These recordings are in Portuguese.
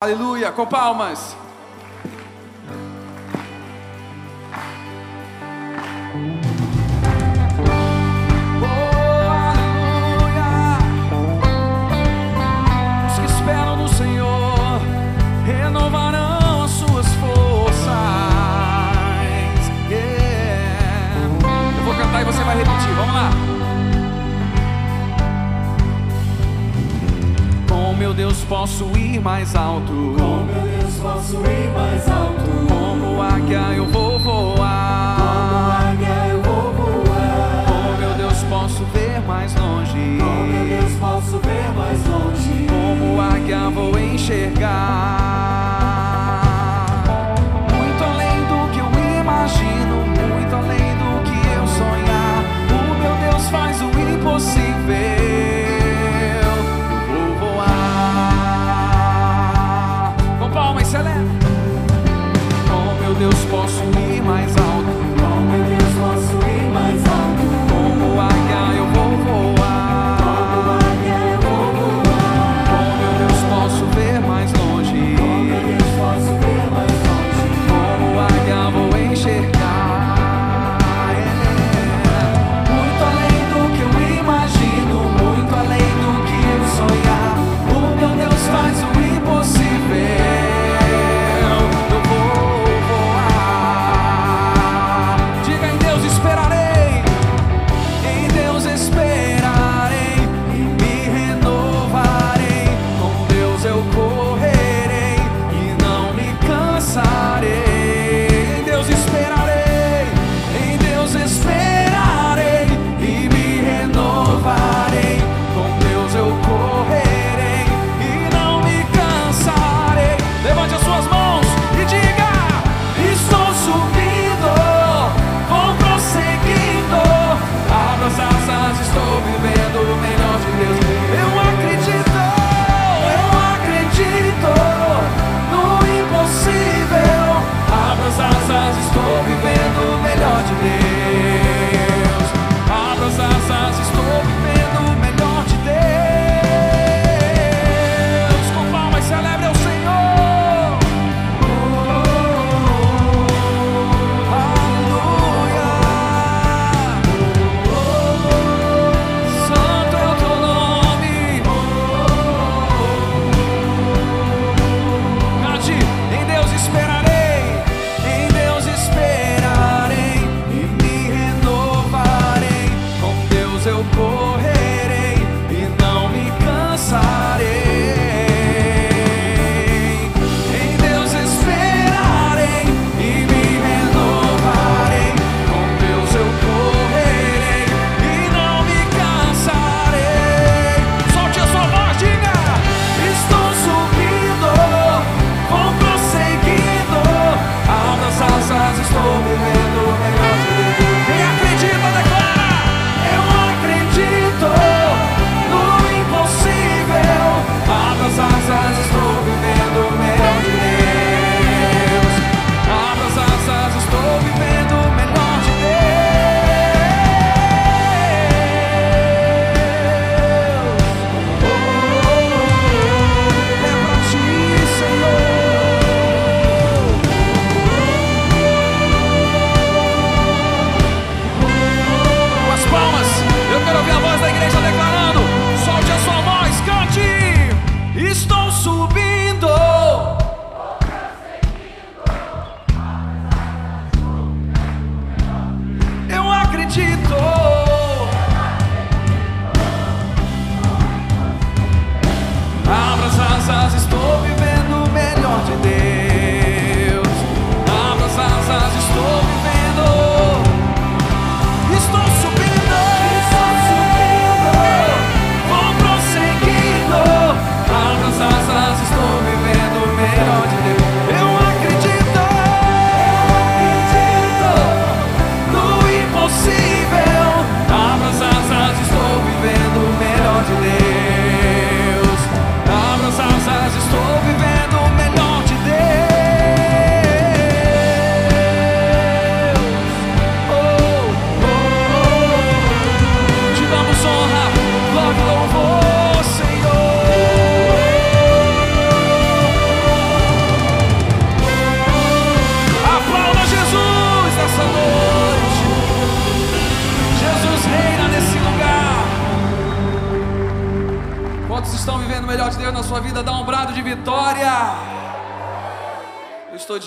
Aleluia, com palmas. Meu Deus posso ir mais alto. Com meu Deus posso ir mais alto. Como águia eu vou Como voar. águia eu vou voar. Com meu Deus posso ver mais longe. Com meu Deus posso ver mais longe. Como águia vou enxergar. Muito além do que eu imagino, muito além do que eu sonhar. O meu Deus faz o impossível.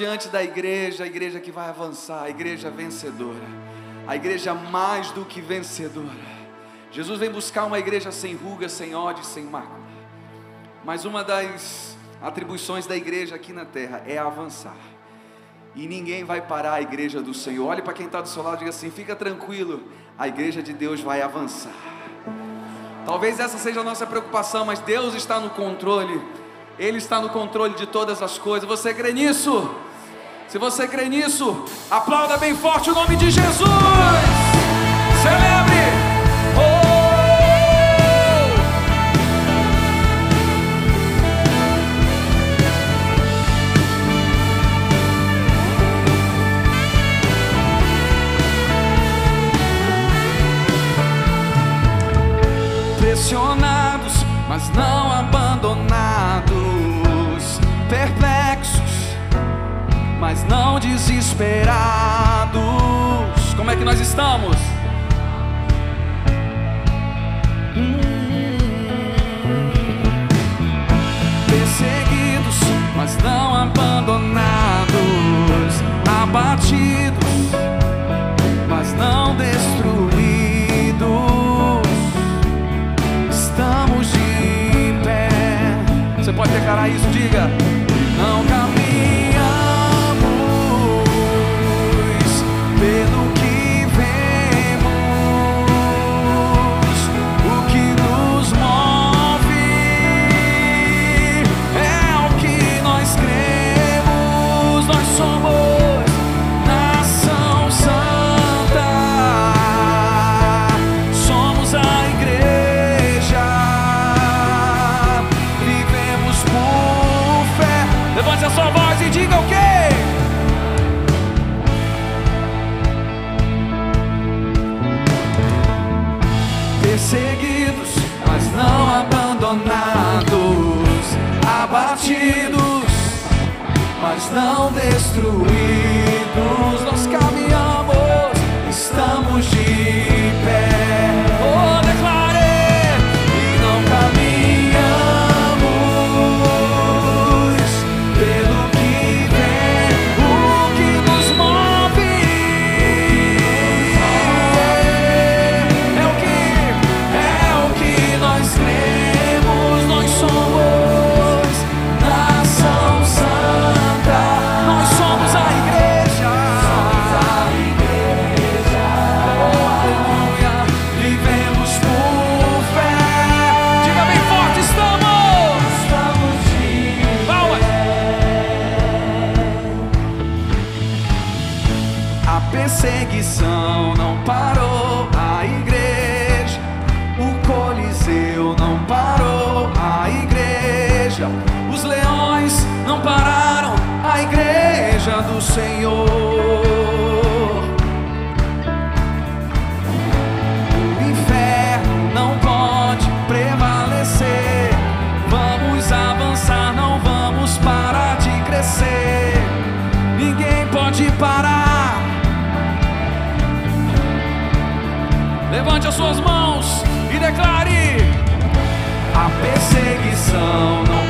Diante da igreja, a igreja que vai avançar, a igreja vencedora, a igreja mais do que vencedora. Jesus vem buscar uma igreja sem ruga, sem ódio, sem mácula. Mas uma das atribuições da igreja aqui na terra é avançar. E ninguém vai parar a igreja do Senhor. Olhe para quem está do seu lado e diga assim: fica tranquilo, a igreja de Deus vai avançar. Talvez essa seja a nossa preocupação, mas Deus está no controle. Ele está no controle de todas as coisas. Você crê nisso? Se você crê nisso, aplauda bem forte o nome de Jesus. Mas não desesperados. Como é que nós estamos? Perseguidos, mas não abandonados. Abatidos, mas não destruídos. Estamos de pé. Você pode declarar isso? Diga. Abatidos, mas não destruídos. Do Senhor. O inferno não pode prevalecer. Vamos avançar, não vamos parar de crescer. Ninguém pode parar. Levante as suas mãos e declare: A perseguição não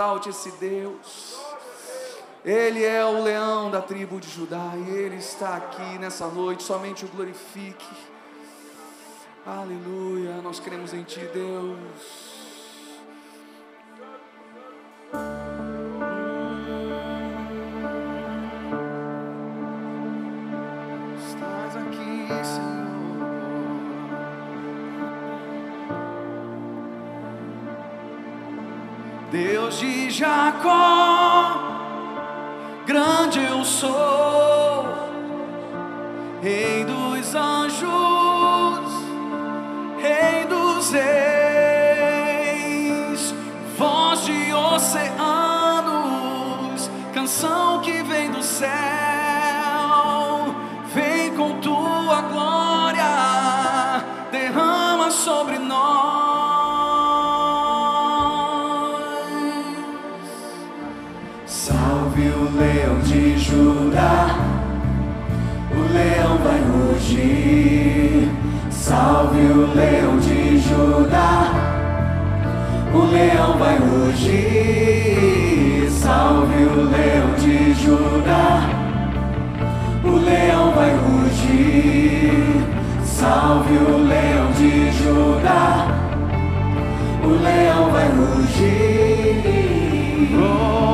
exalte esse Deus. Ele é o leão da tribo de Judá e ele está aqui nessa noite, somente o glorifique. Aleluia, nós cremos em Ti, Deus. soy. Leão vai rugir. Salve o leão de Judá, o leão vai rugir. Salve o leão de Judá, o leão vai rugir. Rei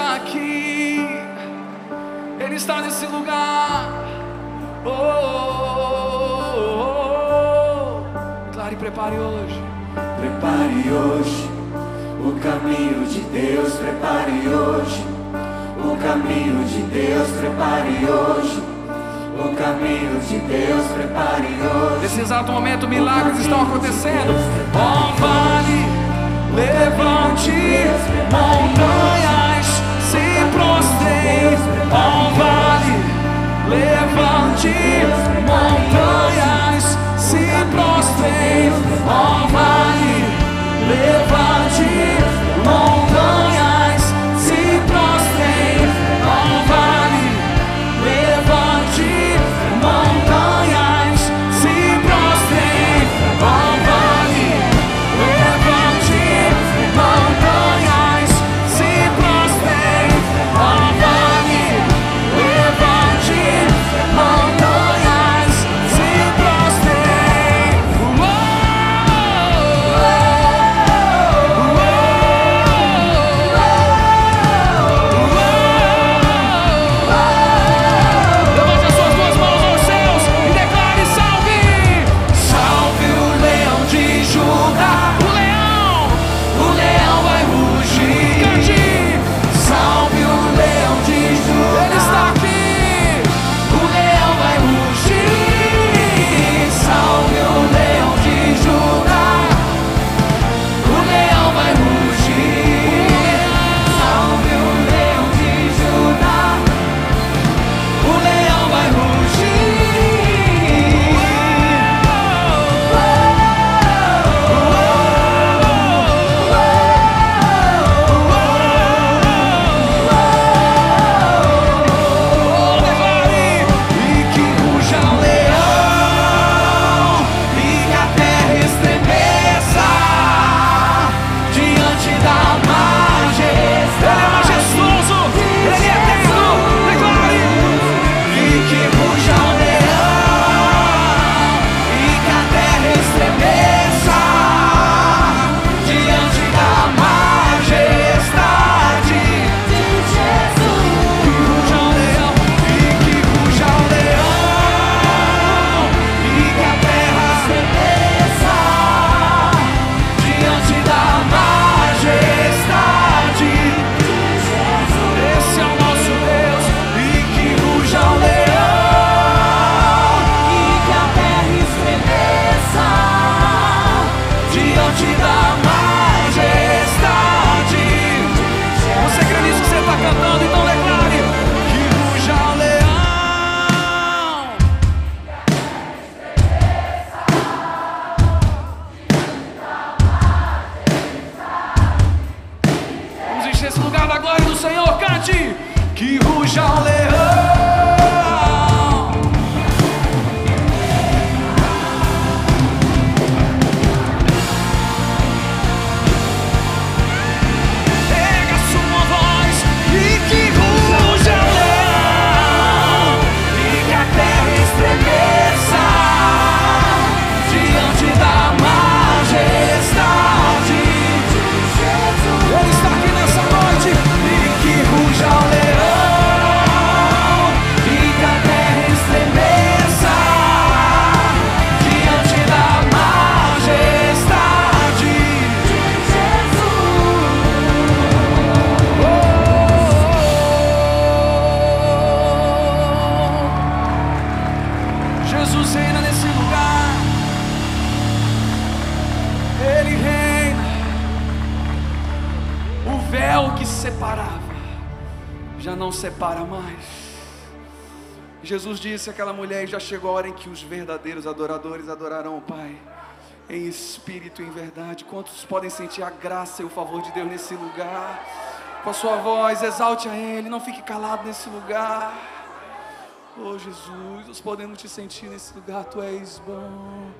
está aqui. Ele está nesse lugar. Oh, oh, oh, oh. Declare e prepare hoje. Prepare hoje o caminho de Deus, prepare hoje o caminho de Deus, prepare hoje o caminho de Deus, prepare hoje. Nesse exato momento, milagres estão acontecendo. Ó vale, levante, montanhas se prostrem. Ó vale, levante, montanhas se prostrem. Ó vale, levante, Jesus disse àquela mulher: Já chegou a hora em que os verdadeiros adoradores adorarão o Pai em espírito e em verdade. Quantos podem sentir a graça e o favor de Deus nesse lugar? Com a sua voz, exalte a Ele, não fique calado nesse lugar. Oh Jesus, nós podemos te sentir nesse lugar, Tu és bom.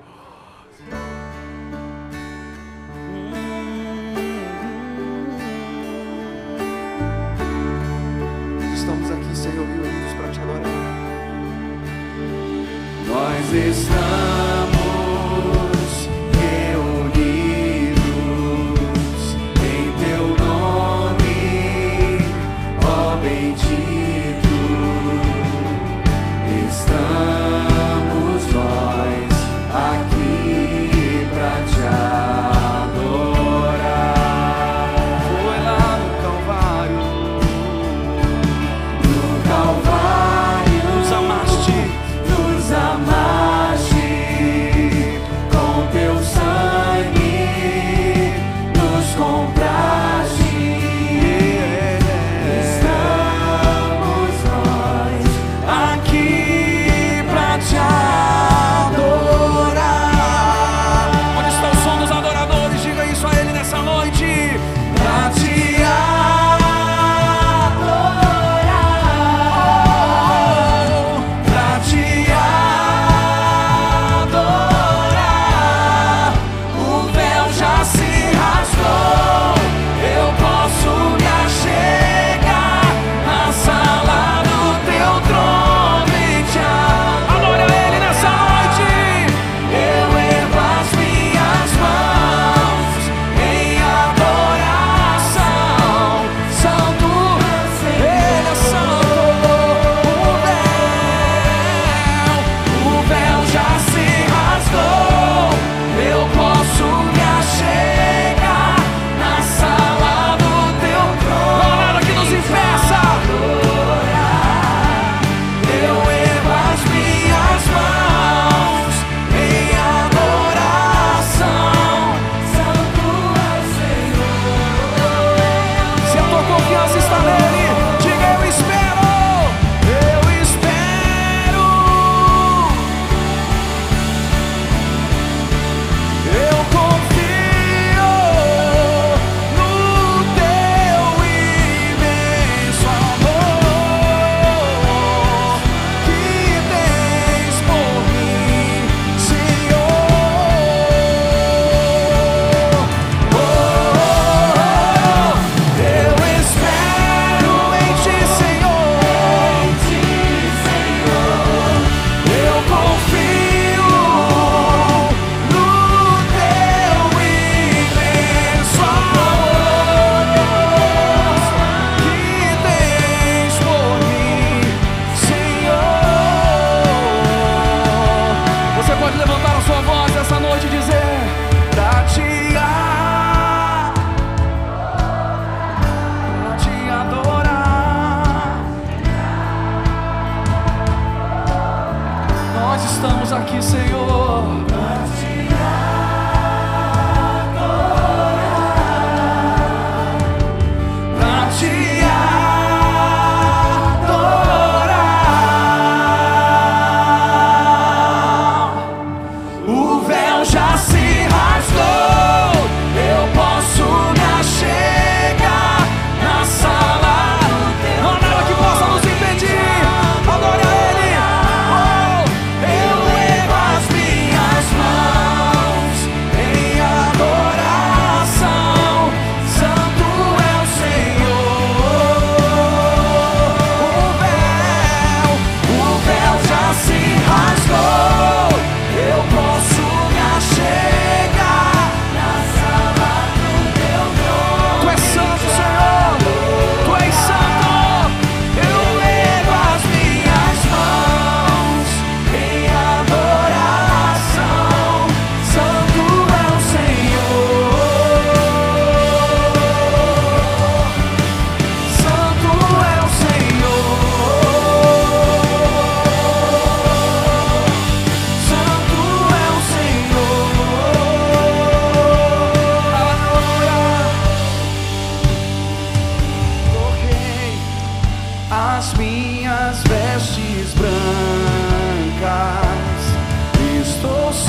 está.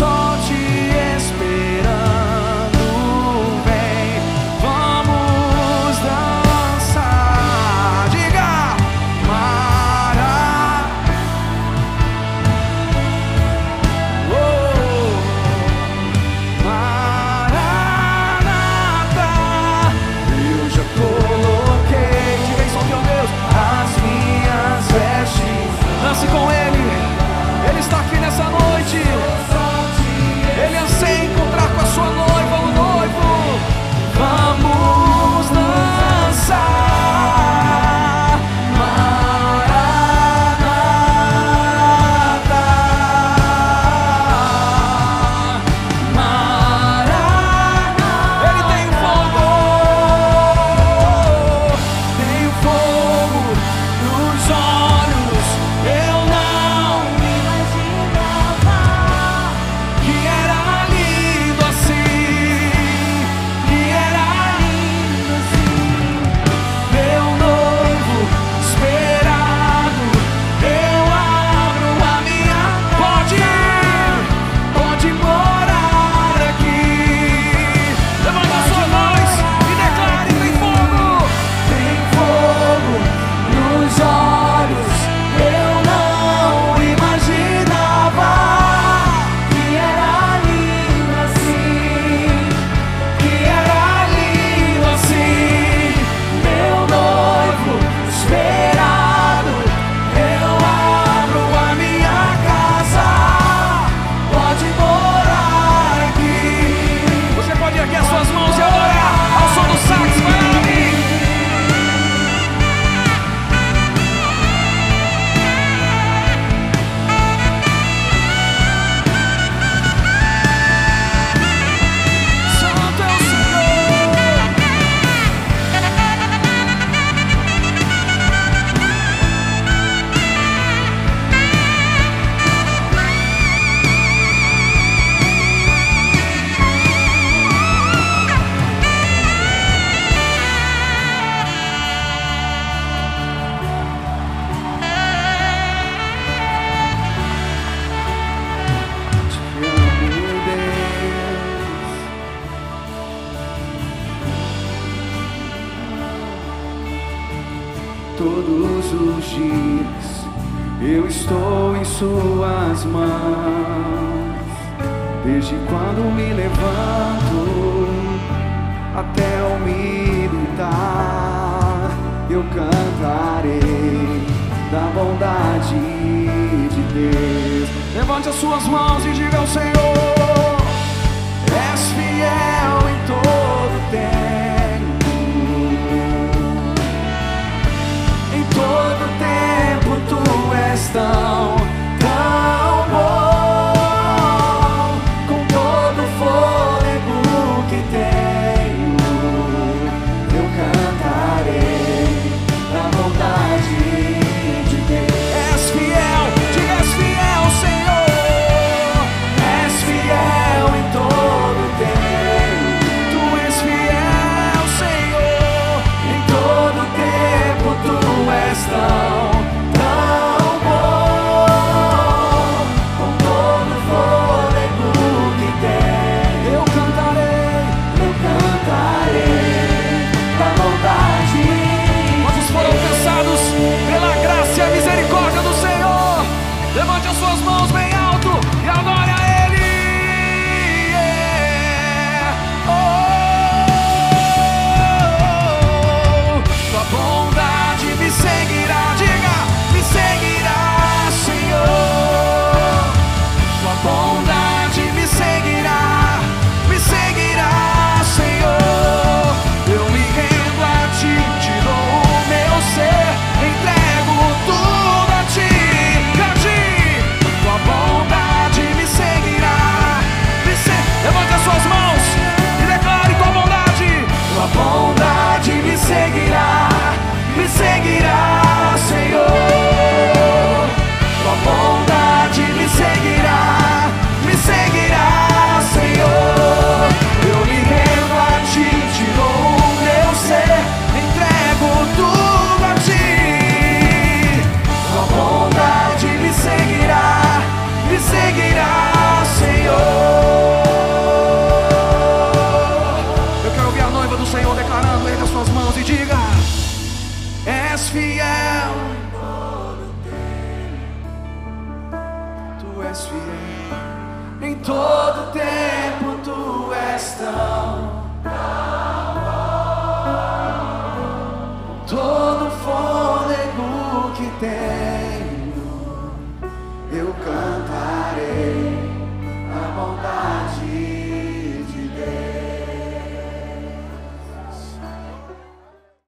sol. Levante as suas mãos e diga ao Senhor: És fiel em todo tempo. Em todo tempo tu és tão